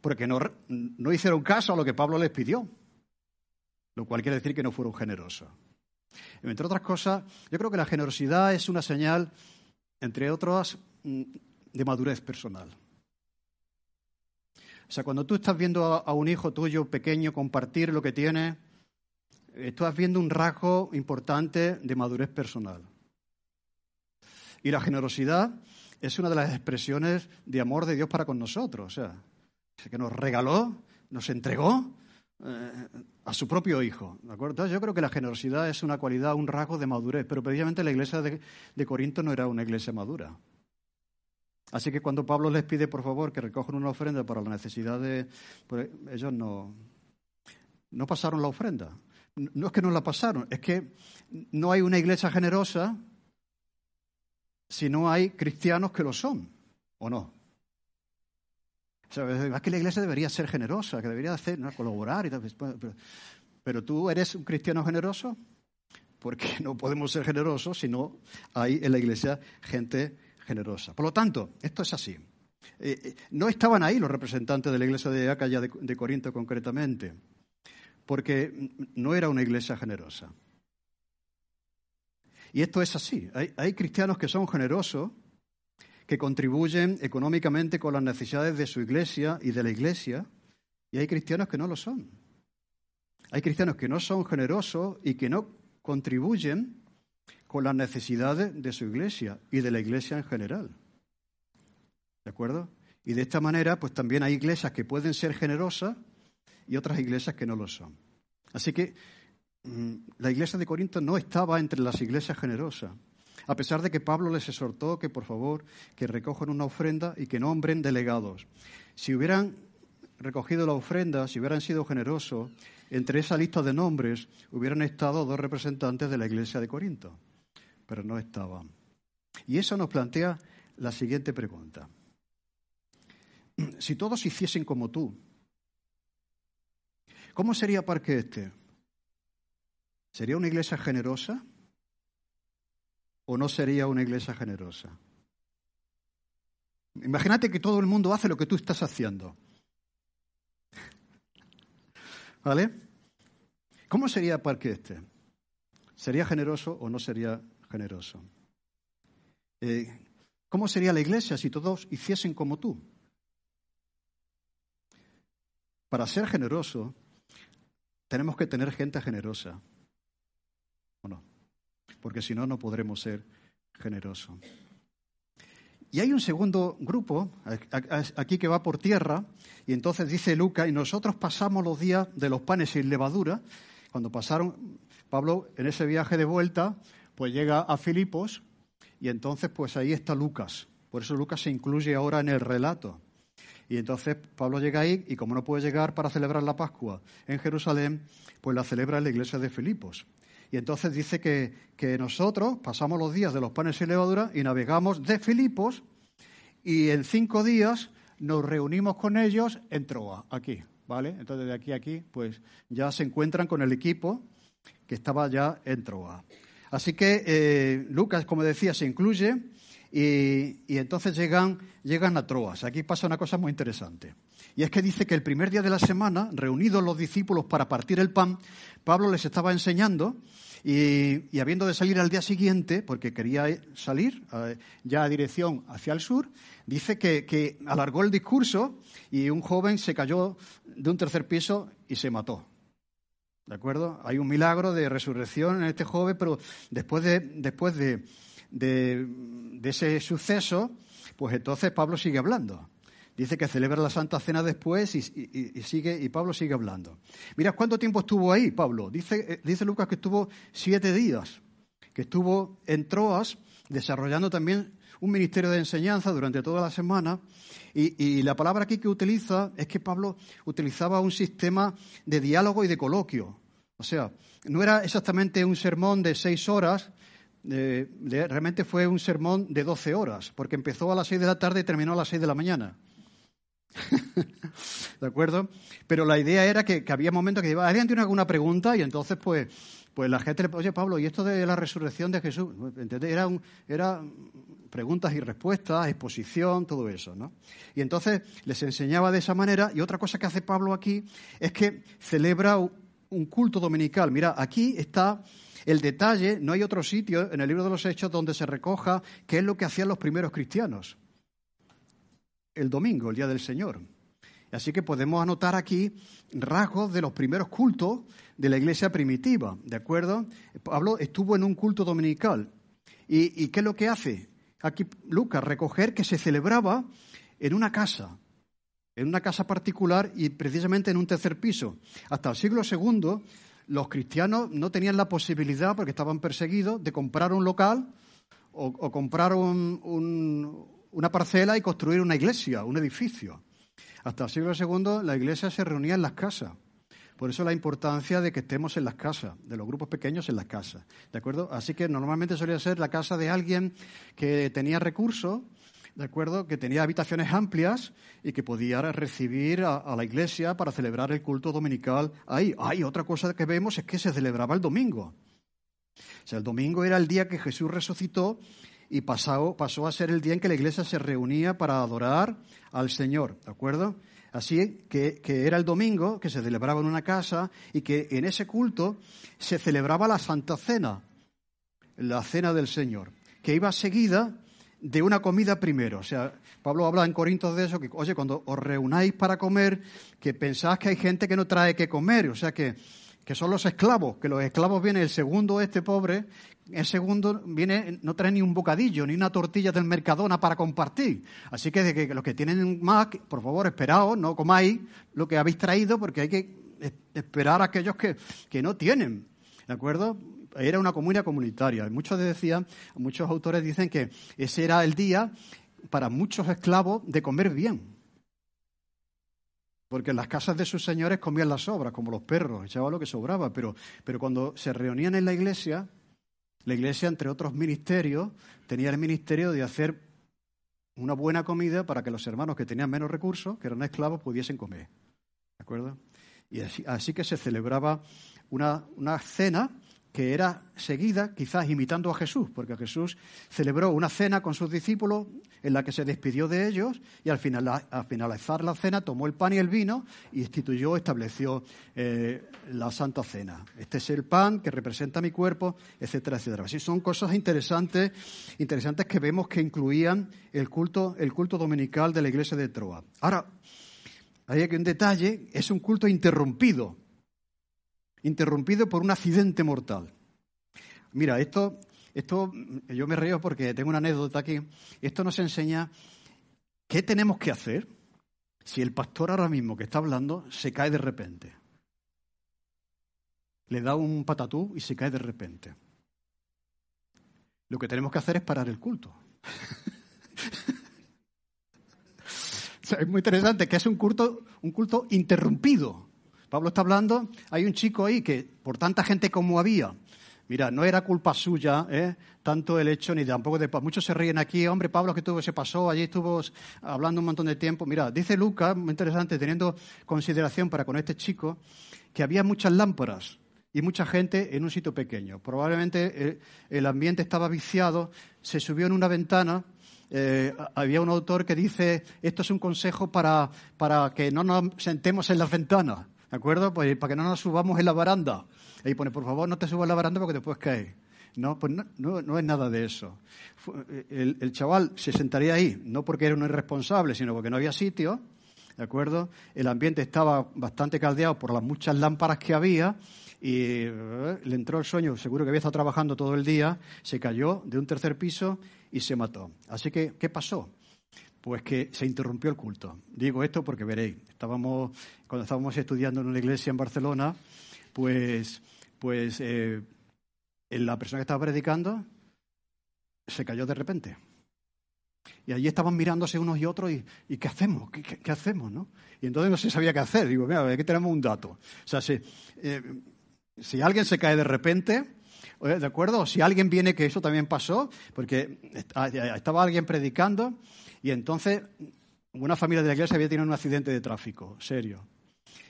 porque no, no hicieron caso a lo que Pablo les pidió, lo cual quiere decir que no fueron generosos. Entre otras cosas, yo creo que la generosidad es una señal entre otras, mm, de madurez personal. O sea, cuando tú estás viendo a, un hijo tuyo pequeño compartir lo que tiene, estás viendo un rasgo importante de madurez personal. Y la generosidad es una de las expresiones de amor de Dios para con nosotros. O sea, que nos regaló, nos entregó eh, a su propio hijo. ¿de acuerdo? yo creo que la generosidad es una cualidad, un rasgo de madurez, pero precisamente la iglesia de, Corinto no era una iglesia madura. Así que cuando Pablo les pide, por favor, que recojan una ofrenda para la necesidad de... Pues ellos no, no pasaron la ofrenda. No es que no la pasaron, es que no hay una iglesia generosa si no hay cristianos que lo son, ¿o no? Es que la iglesia debería ser generosa, que debería hacer, colaborar y tal. Pero, tú eres un cristiano generoso, porque no podemos ser generosos si no hay en la iglesia gente generosa. Por lo tanto, esto es así. Eh, eh, no estaban ahí los representantes de la iglesia de Acaya de, de Corinto concretamente, porque no era una iglesia generosa. Y esto es así. hay cristianos que son generosos, que contribuyen económicamente con las necesidades de su iglesia y de la iglesia, y hay cristianos que no lo son. Hay cristianos que no son generosos y que no contribuyen con las necesidades de su iglesia y de la iglesia en general. ¿De acuerdo? Y de esta manera, pues también hay iglesias que pueden ser generosas y otras iglesias que no lo son. Así que mm, la iglesia de Corinto no estaba entre las iglesias generosas a pesar de que Pablo les exhortó que por favor que recojan una ofrenda y que nombren delegados. Si hubieran recogido la ofrenda, si hubieran sido generosos, entre esa lista de nombres hubieran estado dos representantes de la iglesia de Corinto, pero no estaban. Y eso nos plantea la siguiente pregunta. Si todos hiciesen como tú, ¿cómo sería Parque Este? ¿Sería una iglesia generosa? O no sería una iglesia generosa? Imagínate que todo el mundo hace lo que tú estás haciendo. ¿Vale? ¿Cómo sería Parque Este? ¿Sería generoso o no sería generoso? Eh, ¿Cómo sería la iglesia si todos hiciesen como tú? Para ser generoso, tenemos que tener gente generosa porque si no, no podremos ser generosos. Y hay un segundo grupo, aquí que va por tierra, y entonces dice Lucas, y nosotros pasamos los días de los panes sin levadura. Cuando pasaron, Pablo en ese viaje de vuelta, pues llega a Filipos, y entonces pues ahí está Lucas. Por eso Lucas se incluye ahora en el relato. Y entonces Pablo llega ahí, y como no puede llegar para celebrar la Pascua en Jerusalén, pues la celebra en la iglesia de Filipos. Y entonces dice que, nosotros pasamos los días de los panes y levadura y navegamos de Filipos y en cinco días nos reunimos con ellos en Troa, aquí, ¿vale? Entonces de aquí a aquí, pues ya se encuentran con el equipo que estaba ya en Troa. Así que eh, Lucas, como decía, se incluye y, y entonces llegan, llegan a Troas. Aquí pasa una cosa muy interesante. Y es que dice que el primer día de la semana, reunidos los discípulos para partir el pan, Pablo les estaba enseñando y, habiendo de salir al día siguiente, porque quería salir eh, ya a dirección hacia el sur, dice que, alargó el discurso y un joven se cayó de un tercer piso y se mató. ¿De acuerdo? Hay un milagro de resurrección en este joven, pero después de, después de, de, de ese suceso, pues entonces Pablo sigue hablando. Dice que celebra la Santa Cena después y, sigue, y Pablo sigue hablando. Mira, ¿cuánto tiempo estuvo ahí, Pablo? Dice, eh, dice Lucas que estuvo siete días, que estuvo en Troas desarrollando también un ministerio de enseñanza durante toda la semana. Y, la palabra aquí que utiliza es que Pablo utilizaba un sistema de diálogo y de coloquio. O sea, no era exactamente un sermón de seis horas, realmente fue un sermón de doce horas, porque empezó a las seis de la tarde y terminó a las seis de la mañana. ¿De acuerdo? Pero la idea era que, había momentos que ¿alguien tiene alguna pregunta? Y entonces, pues, pues la gente le oye, Pablo, ¿y esto de la resurrección de Jesús? Era, era preguntas y respuestas, exposición, todo eso, ¿no? Y entonces les enseñaba de esa manera. Y otra cosa que hace Pablo aquí es que celebra un culto dominical. Mira, aquí está el detalle, no hay otro sitio en el libro de los Hechos donde se recoja qué es lo que hacían los primeros cristianos el domingo, el día del Señor. Así que podemos anotar aquí rasgos de los primeros cultos de la iglesia primitiva, ¿de acuerdo? Pablo estuvo en un culto dominical. ¿Y, qué es lo que hace? Aquí Lucas, recoger que se celebraba en una casa, en una casa particular y precisamente en un tercer piso. Hasta el siglo II los cristianos no tenían la posibilidad, porque estaban perseguidos, de comprar un local o, comprar un, una parcela y construir una iglesia, un edificio. Hasta el siglo II la iglesia se reunía en las casas. Por eso la importancia de que estemos en las casas, de los grupos pequeños en las casas. ¿De acuerdo? Así que normalmente solía ser la casa de alguien que tenía recursos, ¿de acuerdo? Que tenía habitaciones amplias y que podía recibir a, la iglesia para celebrar el culto dominical ahí. Hay otra cosa que vemos es que se celebraba el domingo. O sea, el domingo era el día que Jesús resucitó y pasó, pasó a ser el día en que la iglesia se reunía para adorar al Señor, ¿de acuerdo? Así que, que, era el domingo, que se celebraba en una casa y que en ese culto se celebraba la Santa Cena, la Cena del Señor, que iba seguida de una comida primero. O sea, Pablo habla en Corintios de eso, que, oye, cuando os reunáis para comer, que pensáis que hay gente que no trae que comer, o sea, que, que son los esclavos, que los esclavos vienen, el segundo este pobre, el segundo viene, no trae ni un bocadillo, ni una tortilla del Mercadona para compartir. Así que, de que los que tienen más, por favor, esperaos, no comáis lo que habéis traído, porque hay que esperar a aquellos que, que no tienen. ¿De acuerdo? Era una comunidad comunitaria. Muchos decían, muchos autores dicen que ese era el día para muchos esclavos de comer bien. Porque en las casas de sus señores comían las sobras, como los perros, echaban lo que sobraba. Pero, pero cuando se reunían en la iglesia, la iglesia, entre otros ministerios, tenía el ministerio de hacer una buena comida para que los hermanos que tenían menos recursos, que eran esclavos, pudiesen comer. ¿De acuerdo? Y así, que se celebraba una, una cena que era seguida quizás imitando a Jesús, porque Jesús celebró una cena con sus discípulos en la que se despidió de ellos y al, final, al finalizar la cena tomó el pan y el vino y instituyó, estableció eh, la Santa Cena. Este es el pan que representa mi cuerpo, etcétera, etcétera. Así son cosas interesantes, interesantes que vemos que incluían el culto, el culto dominical de la iglesia de Troa. Ahora, hay aquí un detalle, es un culto interrumpido interrumpido por un accidente mortal. Mira, esto, esto yo me río porque tengo una anécdota aquí. Esto nos enseña qué tenemos que hacer si el pastor ahora mismo que está hablando se cae de repente. Le da un patatú y se cae de repente. Lo que tenemos que hacer es parar el culto. es muy interesante que es un culto, un culto interrumpido. Pablo está hablando, hay un chico ahí que por tanta gente como había, mira, no era culpa suya, ¿eh? tanto el hecho ni tampoco de muchos se ríen aquí, hombre, Pablo que tuvo se pasó, allí estuvo hablando un montón de tiempo. Mira, dice Lucas, muy interesante, teniendo consideración para con este chico, que había muchas lámparas y mucha gente en un sitio pequeño. Probablemente el, eh, el ambiente estaba viciado, se subió en una ventana eh, había un autor que dice, esto es un consejo para, para que no nos sentemos en las ventanas, ¿de acuerdo? Pues para que no nos subamos en la baranda. Ahí pone, por favor, no te subas en la baranda porque después caes. No, pues no, no, es nada de eso. El, el, chaval se sentaría ahí, no porque era un irresponsable, sino porque no había sitio, ¿de acuerdo? El ambiente estaba bastante caldeado por las muchas lámparas que había y eh, le entró el sueño, seguro que había estado trabajando todo el día, se cayó de un tercer piso y se mató. Así que, ¿qué pasó? Pues que se interrumpió el culto. Digo esto porque veréis, estábamos, cuando estábamos estudiando en una iglesia en Barcelona, pues, pues eh, la persona que estaba predicando se cayó de repente. Y allí estaban mirándose unos y otros y, ¿qué hacemos? ¿Qué, hacemos? ¿no? Y entonces no se sabía qué hacer. Digo, mira, aquí tenemos un dato. O sea, si, eh, si alguien se cae de repente, ¿de acuerdo? Si alguien viene, que eso también pasó, porque ah, estaba alguien predicando y entonces una familia de la iglesia había tenido un accidente de tráfico, serio.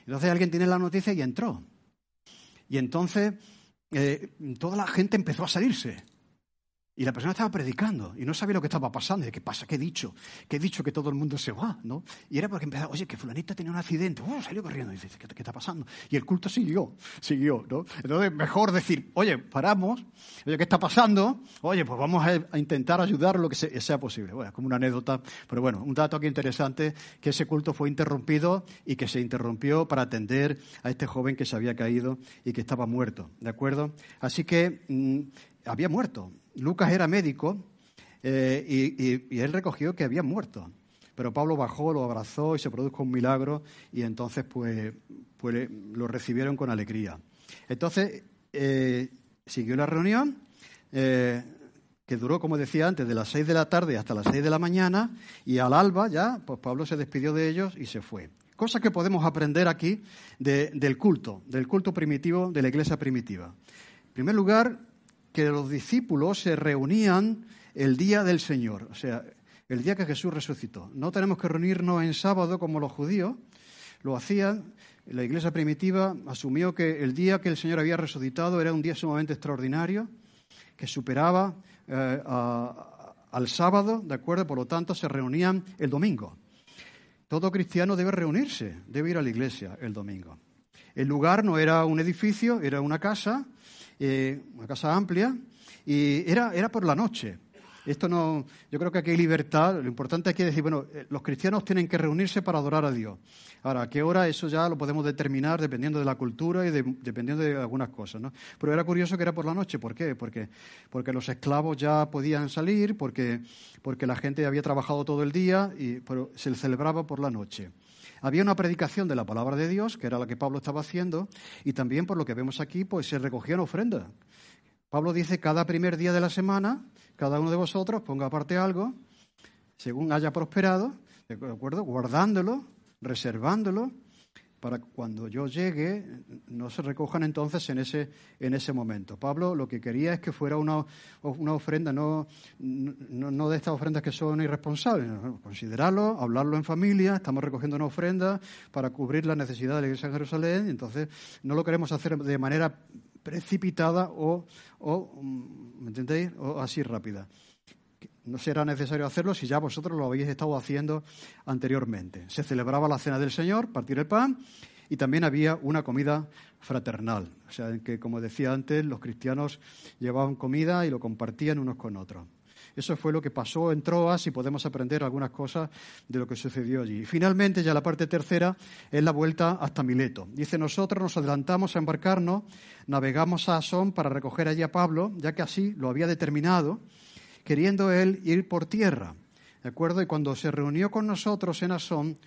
Entonces alguien tiene la noticia y entró. Y entonces eh, toda la gente empezó a salirse. Y la persona estaba predicando y no sabía lo que estaba pasando. Y ¿qué pasa? ¿Qué he dicho? ¿Qué he dicho que todo el mundo se va? ¿no? Y era porque empezaba, oye, que fulanita tenía un accidente. Oh, salió corriendo. Y dice, ¿qué, está pasando? Y el culto siguió, siguió. ¿no? Entonces, mejor decir, oye, paramos. Oye, ¿qué está pasando? Oye, pues vamos a, intentar ayudar lo que sea posible. Bueno, como una anécdota. Pero bueno, un dato aquí interesante, que ese culto fue interrumpido y que se interrumpió para atender a este joven que se había caído y que estaba muerto. ¿De acuerdo? Así que mm, había muerto. Lucas era médico eh, y, él recogió que había muerto. Pero Pablo bajó, lo abrazó y se produjo un milagro y entonces pues, pues lo recibieron con alegría. Entonces eh, siguió la reunión eh, que duró, como decía antes, de las seis de la tarde hasta las seis de la mañana y al alba ya, pues Pablo se despidió de ellos y se fue. Cosa que podemos aprender aquí del culto, del culto primitivo de la iglesia primitiva. En primer lugar, que los discípulos se reunían el día del Señor, o sea, el día que Jesús resucitó. No tenemos que reunirnos en sábado como los judíos lo hacían. La iglesia primitiva asumió que el día que el Señor había resucitado era un día sumamente extraordinario, que superaba eh, al sábado, ¿de acuerdo? Por lo tanto, se reunían el domingo. Todo cristiano debe reunirse, debe ir a la iglesia el domingo. El lugar no era un edificio, era una casa, eh, una casa amplia, y era, era por la noche. Esto no, yo creo que aquí hay libertad. Lo importante aquí es decir, bueno, eh, los cristianos tienen que reunirse para adorar a Dios. Ahora, ¿a qué hora? Eso ya lo podemos determinar dependiendo de la cultura y dependiendo de algunas cosas, ¿no? Pero era curioso que era por la noche. ¿Por qué? Porque, porque los esclavos ya podían salir, porque, porque la gente había trabajado todo el día y se celebraba por la noche. Había una predicación de la palabra de Dios, que era la que Pablo estaba haciendo, y también por lo que vemos aquí, pues se recogían ofrendas. Pablo dice, cada primer día de la semana, cada uno de vosotros ponga aparte algo, según haya prosperado, ¿de acuerdo? Guardándolo, reservándolo, para cuando yo llegue no se recojan entonces en ese, en ese momento. Pablo lo que quería es que fuera una, una ofrenda, no, no, de estas ofrendas que son irresponsables, considerarlo, hablarlo en familia, estamos recogiendo una ofrenda para cubrir la necesidad de la Iglesia de Jerusalén, entonces no lo queremos hacer de manera precipitada o, o ¿me entendéis? O así rápida no será necesario hacerlo si ya vosotros lo habéis estado haciendo anteriormente. Se celebraba la cena del Señor, partir el pan, y también había una comida fraternal. O sea, que, como decía antes, los cristianos llevaban comida y lo compartían unos con otros. Eso fue lo que pasó en Troas y podemos aprender algunas cosas de lo que sucedió allí. Y finalmente, ya la parte tercera es la vuelta hasta Mileto. Dice, nosotros nos adelantamos a embarcarnos, navegamos a Asón para recoger allí a Pablo, ya que así lo había determinado queriendo él ir por tierra. ¿De acuerdo? Y cuando se reunió con nosotros en Asón,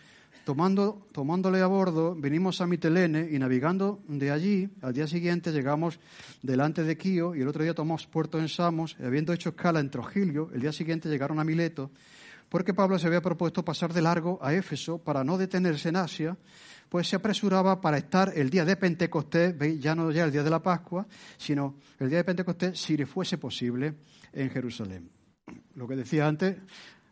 tomando, tomándole a bordo, venimos a Mitelene y navegando de allí, al día siguiente llegamos delante de Quío y el otro día tomamos puerto en Samos, y habiendo hecho escala en Trogilio, el día siguiente llegaron a Mileto, porque Pablo se había propuesto pasar de largo a Éfeso para no detenerse en Asia, pues se apresuraba para estar el día de Pentecostés, ya no ya el día de la Pascua, sino el día de Pentecostés, si le fuese posible, en Jerusalén. Lo que decía antes,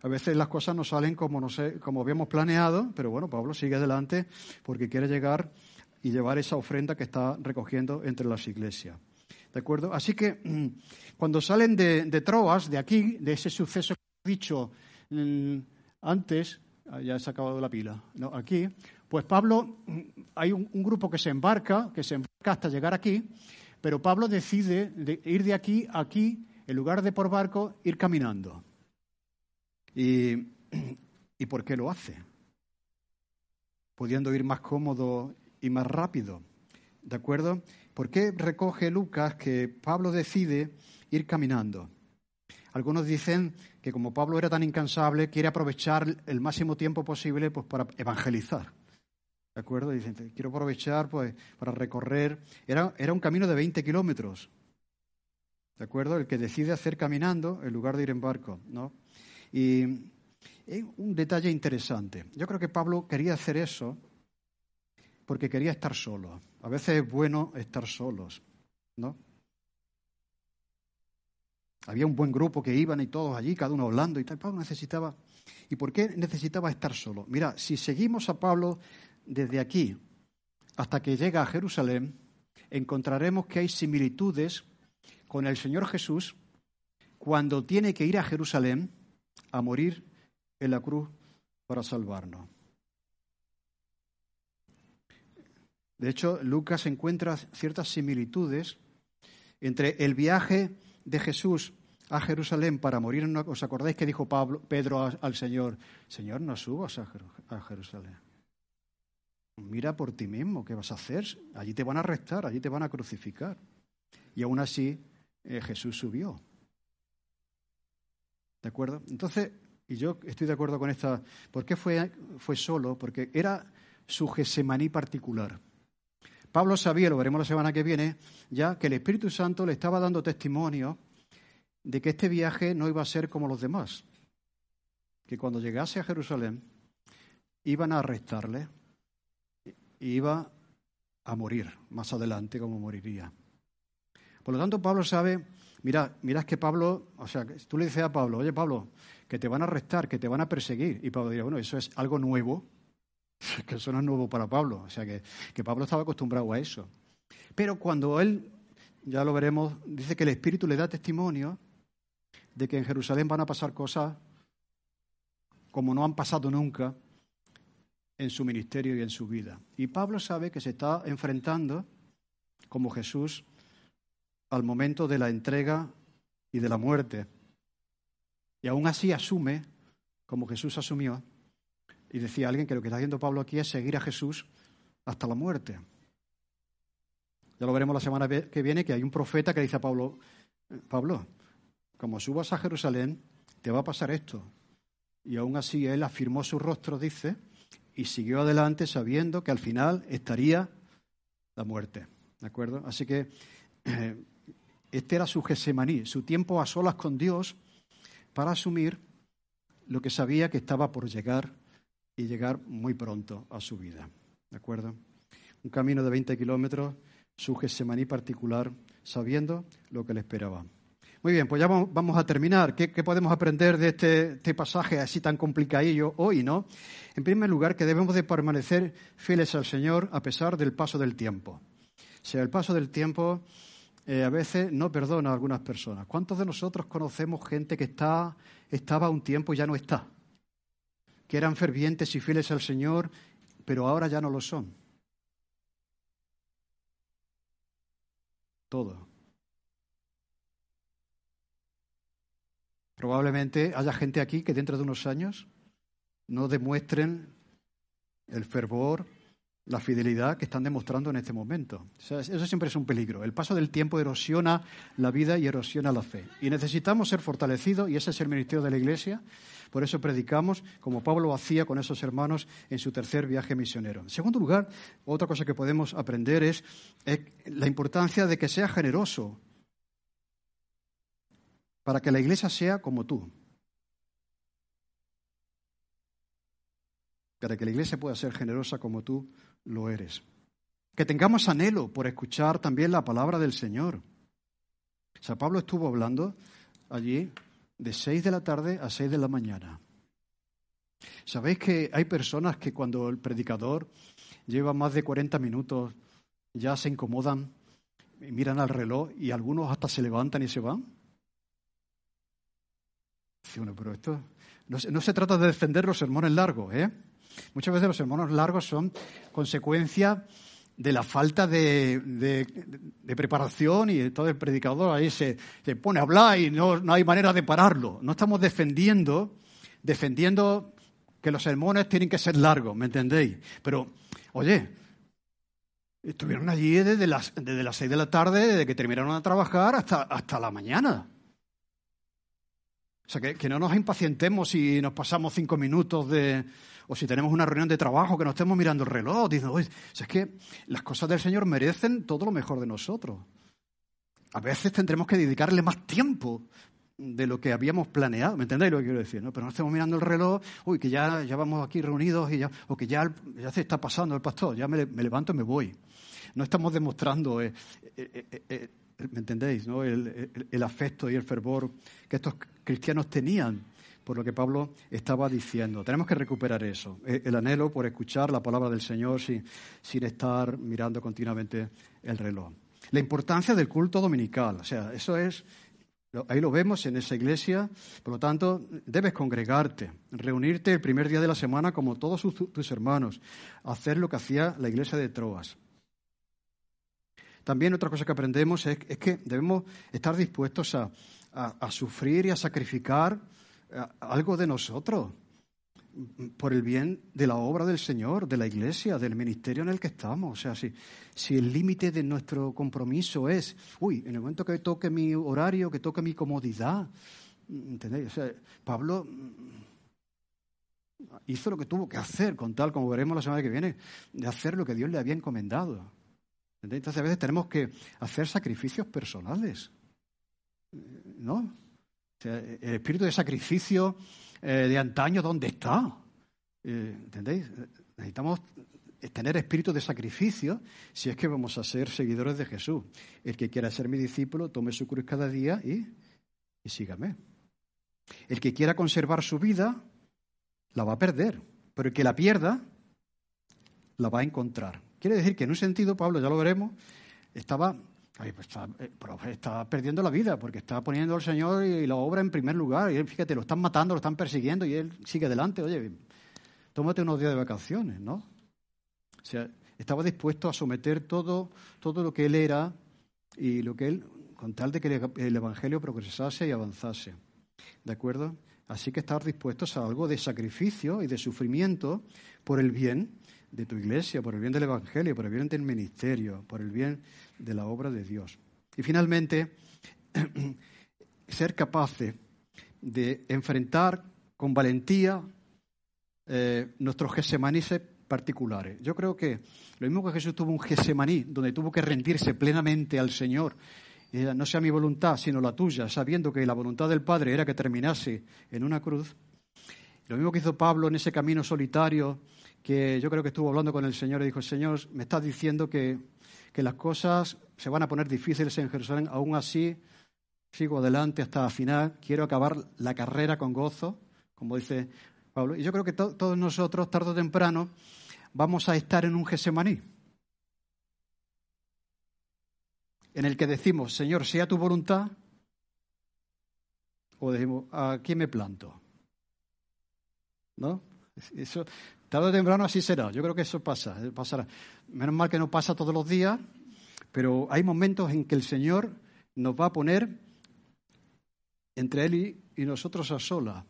a veces las cosas no salen como, no sé, como habíamos planeado, pero bueno, Pablo sigue adelante porque quiere llegar y llevar esa ofrenda que está recogiendo entre las iglesias. ¿De acuerdo? Así que cuando salen de, Troas, de aquí, de ese suceso dicho mm, antes, ah, ya se ha acabado la pila, aquí, pues Pablo, mm, hay un, grupo que se embarca, que se embarca hasta llegar aquí, pero Pablo decide de ir de aquí a aquí, en lugar de por barco, ir caminando. ¿Y, ¿Y por qué lo hace? Pudiendo ir más cómodo y más rápido. ¿De acuerdo? ¿Por qué recoge Lucas que Pablo decide ir caminando? Algunos dicen que como Pablo era tan incansable, quiere aprovechar el máximo tiempo posible pues, para evangelizar. ¿De acuerdo? Dicen, quiero aprovechar pues, para recorrer. Era, era un camino de 20 kilómetros. ¿De acuerdo? El que decide hacer caminando en lugar de ir en barco. ¿no? Y un detalle interesante. Yo creo que Pablo quería hacer eso porque quería estar solo. A veces es bueno estar solos, ¿no? Había un buen grupo que iban y todos allí, cada uno hablando y tal. Pablo necesitaba. ¿Y por qué necesitaba estar solo? Mira, si seguimos a Pablo desde aquí hasta que llega a Jerusalén, encontraremos que hay similitudes con el Señor Jesús cuando tiene que ir a Jerusalén a morir en la cruz para salvarnos. De hecho, Lucas encuentra ciertas similitudes entre el viaje de Jesús a Jerusalén para morir en una... ¿Os acordáis que dijo Pablo, Pedro al Señor? Señor, no subas a Jerusalén. Mira por ti mismo, ¿qué vas a hacer? Allí te van a arrestar, allí te van a crucificar. Y aún así eh, Jesús subió. ¿De acuerdo? Entonces, y yo estoy de acuerdo con esta. ¿Por qué fue, fue solo? Porque era su Gesemaní particular. Pablo sabía, lo veremos la semana que viene, ya que el Espíritu Santo le estaba dando testimonio de que este viaje no iba a ser como los demás, que cuando llegase a Jerusalén iban a arrestarle y iba a morir más adelante como moriría. Por lo tanto, Pablo sabe, mira, mira que Pablo, o sea, tú le dices a Pablo, oye Pablo, que te van a arrestar, que te van a perseguir, y Pablo diría, bueno, eso es algo nuevo, que eso no es nuevo para Pablo, o sea que, que Pablo estaba acostumbrado a eso. Pero cuando él, ya lo veremos, dice que el Espíritu le da testimonio de que en Jerusalén van a pasar cosas como no han pasado nunca en su ministerio y en su vida. Y Pablo sabe que se está enfrentando, como Jesús, al momento de la entrega y de la muerte. Y aún así asume, como Jesús asumió, y decía alguien que lo que está haciendo Pablo aquí es seguir a Jesús hasta la muerte. Ya lo veremos la semana que viene, que hay un profeta que dice a Pablo, Pablo, como subas a Jerusalén, te va a pasar esto. Y aún así él afirmó su rostro, dice, y siguió adelante sabiendo que al final estaría la muerte. ¿De acuerdo? Así que eh, este era su Gesemaní, su tiempo a solas con Dios para asumir lo que sabía que estaba por llegar y llegar muy pronto a su vida. ¿De acuerdo? Un camino de 20 kilómetros, su Gesemaní particular, sabiendo lo que le esperaba. Muy bien, pues ya vamos a terminar. ¿Qué, podemos aprender de este, este, pasaje así tan complicadillo hoy, no? En primer lugar, que debemos de permanecer fieles al Señor a pesar del paso del tiempo. O sea, el paso del tiempo eh, a veces no perdona a algunas personas. ¿Cuántos de nosotros conocemos gente que está, estaba un tiempo y ya no está? Que eran fervientes y fieles al Señor, pero ahora ya no lo son. Todo. Probablemente haya gente aquí que dentro de unos años no demuestren el fervor, la fidelidad que están demostrando en este momento. eso siempre es un peligro. El paso del tiempo erosiona la vida y erosiona la fe. Y necesitamos ser fortalecidos, y ese es el ministerio de la Iglesia. Por eso predicamos, como Pablo hacía con esos hermanos en su tercer viaje misionero. En segundo lugar, otra cosa que podemos aprender es la importancia de que sea generoso para que la Iglesia sea como tú. Para que la Iglesia pueda ser generosa como tú lo eres. Que tengamos anhelo por escuchar también la palabra del Señor. O sea, Pablo estuvo hablando allí de seis de la tarde a seis de la mañana. ¿Sabéis que hay personas que cuando el predicador lleva más de 40 minutos ya se incomodan, y miran al reloj y algunos hasta se levantan y se van? Pero esto no, no se trata de defender los sermones largos, ¿eh? Muchas veces los sermones largos son consecuencia de la falta de, preparación y todo el predicador ahí se, pone a hablar y no, no hay manera de pararlo. No estamos defendiendo, defendiendo que los sermones tienen que ser largos, ¿me entendéis? Pero, oye, estuvieron allí desde las, desde las seis de la tarde, desde que terminaron de trabajar hasta, hasta la mañana. O sea, que, que no nos impacientemos si nos pasamos cinco minutos de... O si tenemos una reunión de trabajo, que no estemos mirando el reloj, diciendo, oye, si es que las cosas del Señor merecen todo lo mejor de nosotros. A veces tendremos que dedicarle más tiempo de lo que habíamos planeado. ¿Me entendéis lo que quiero decir? Pero no estemos mirando el reloj, uy, que ya, ya vamos aquí reunidos y ya, o que ya, ya se está pasando el pastor, ya me, levanto y me voy. No estamos demostrando, eh, eh, eh, ¿me entendéis? No? El afecto y el fervor que estos cristianos tenían por lo que Pablo estaba diciendo. Tenemos que recuperar eso, eh, el anhelo por escuchar la palabra del Señor sin, sin estar mirando continuamente el reloj. La importancia del culto dominical, o sea, eso es, ahí lo vemos en esa iglesia, por lo tanto, debes congregarte, reunirte el primer día de la semana como todos tus hermanos, hacer lo que hacía la iglesia de Troas. También otra cosa que aprendemos es, es que debemos estar dispuestos a, a- a sufrir y a sacrificar algo de nosotros por el bien de la obra del Señor, de la iglesia, del ministerio en el que estamos. O sea, si, si el límite de nuestro compromiso es, uy, en el momento que toque mi horario, que toque mi comodidad, ¿entendéis? O sea, Pablo mm, hizo lo que tuvo que hacer, con tal, como veremos la semana que viene, de hacer lo que Dios le había encomendado. ¿Entendéis? Entonces a veces tenemos que hacer sacrificios personales. ¿No? El espíritu de sacrificio eh, de antaño, ¿dónde está? Eh, ¿Entendéis? Necesitamos tener espíritu de sacrificio si es que vamos a ser seguidores de Jesús. El que quiera ser mi discípulo, tome su cruz cada día y, y sígame. El que quiera conservar su vida, la va a perder. Pero el que la pierda, la va a encontrar. Quiere decir que en un sentido, Pablo, ya lo veremos, estaba, pues eh, está perdiendo la vida porque está poniendo al Señor y la obra en primer lugar. Y él, fíjate, lo están matando, lo están persiguiendo y él sigue adelante. Oye, tómate unos días de vacaciones, ¿no? O sea, estaba dispuesto a someter todo, todo lo que él era y lo que él, con tal de que el Evangelio progresase y avanzase. ¿De acuerdo? Así que estar dispuestos a algo de sacrificio y de sufrimiento por el bien de tu iglesia, por el bien del Evangelio, por el bien del ministerio, por el bien de la obra de Dios. Y finalmente, ser capaces de enfrentar con valentía eh, nuestros gesemaníes particulares. Yo creo que lo mismo que Jesús tuvo un gesemaní, donde tuvo que rendirse plenamente al Señor, y no sea mi voluntad, sino la tuya, sabiendo que la voluntad del Padre era que terminase en una cruz. Lo mismo que hizo Pablo en ese camino solitario, que yo creo que estuvo hablando con el Señor y dijo, Señor, me estás diciendo que, que las cosas se van a poner difíciles en Jerusalén, aún así sigo adelante hasta la final, quiero acabar la carrera con gozo, como dice Pablo. Y yo creo que to- todos nosotros, tarde o temprano, vamos a estar en un Gesemaní, en el que decimos, Señor, sea tu voluntad, o decimos, aquí me planto. ¿No? Eso, tarde o temprano así será. Yo creo que eso pasa, eh, pasará. Menos mal que no pasa todos los días, pero hay momentos en que el Señor nos va a poner entre Él y, y nosotros a solas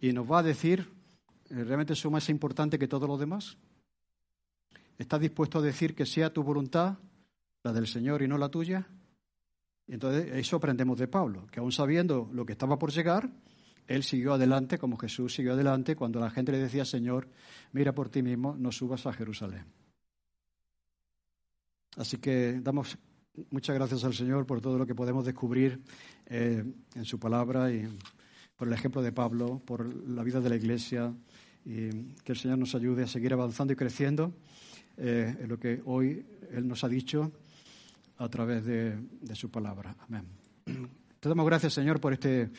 y nos va a decir, eh, ¿realmente eso más importante que todo lo demás? ¿Estás dispuesto a decir que sea tu voluntad, la del Señor y no la tuya? Entonces eso aprendemos de Pablo, que aún sabiendo lo que estaba por llegar, él siguió adelante como Jesús siguió adelante cuando la gente le decía, Señor, mira por ti mismo, no subas a Jerusalén. Así que damos muchas gracias al Señor por todo lo que podemos descubrir eh, en su palabra y por el ejemplo de Pablo, por la vida de la Iglesia y que el Señor nos ayude a seguir avanzando y creciendo eh, en lo que hoy Él nos ha dicho a través de, de su palabra. Amén. Te damos gracias, Señor, por este,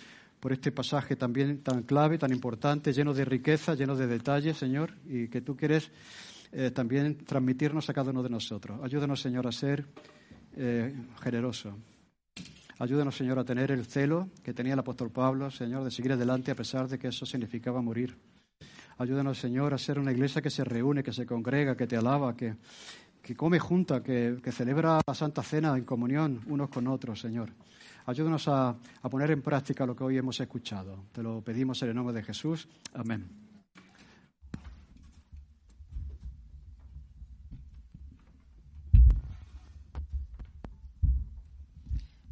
por este pasaje también tan clave, tan importante, lleno de riqueza, lleno de detalles, Señor, y que tú quieres eh, también transmitirnos a cada uno de nosotros. Ayúdanos, Señor, a ser eh, generosos, Ayúdanos, Señor, a tener el celo que tenía el apóstol Pablo, Señor, de seguir adelante a pesar de que eso significaba morir. Ayúdanos, Señor, a ser una iglesia que se reúne, que se congrega, que te alaba, que, que come junta, que, que celebra la Santa Cena en comunión unos con otros, Señor. Ayúdanos a, poner en práctica lo que hoy hemos escuchado. Te lo pedimos en el nombre de Jesús. Amén.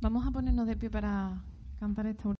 Vamos a ponernos de pie para cantar esta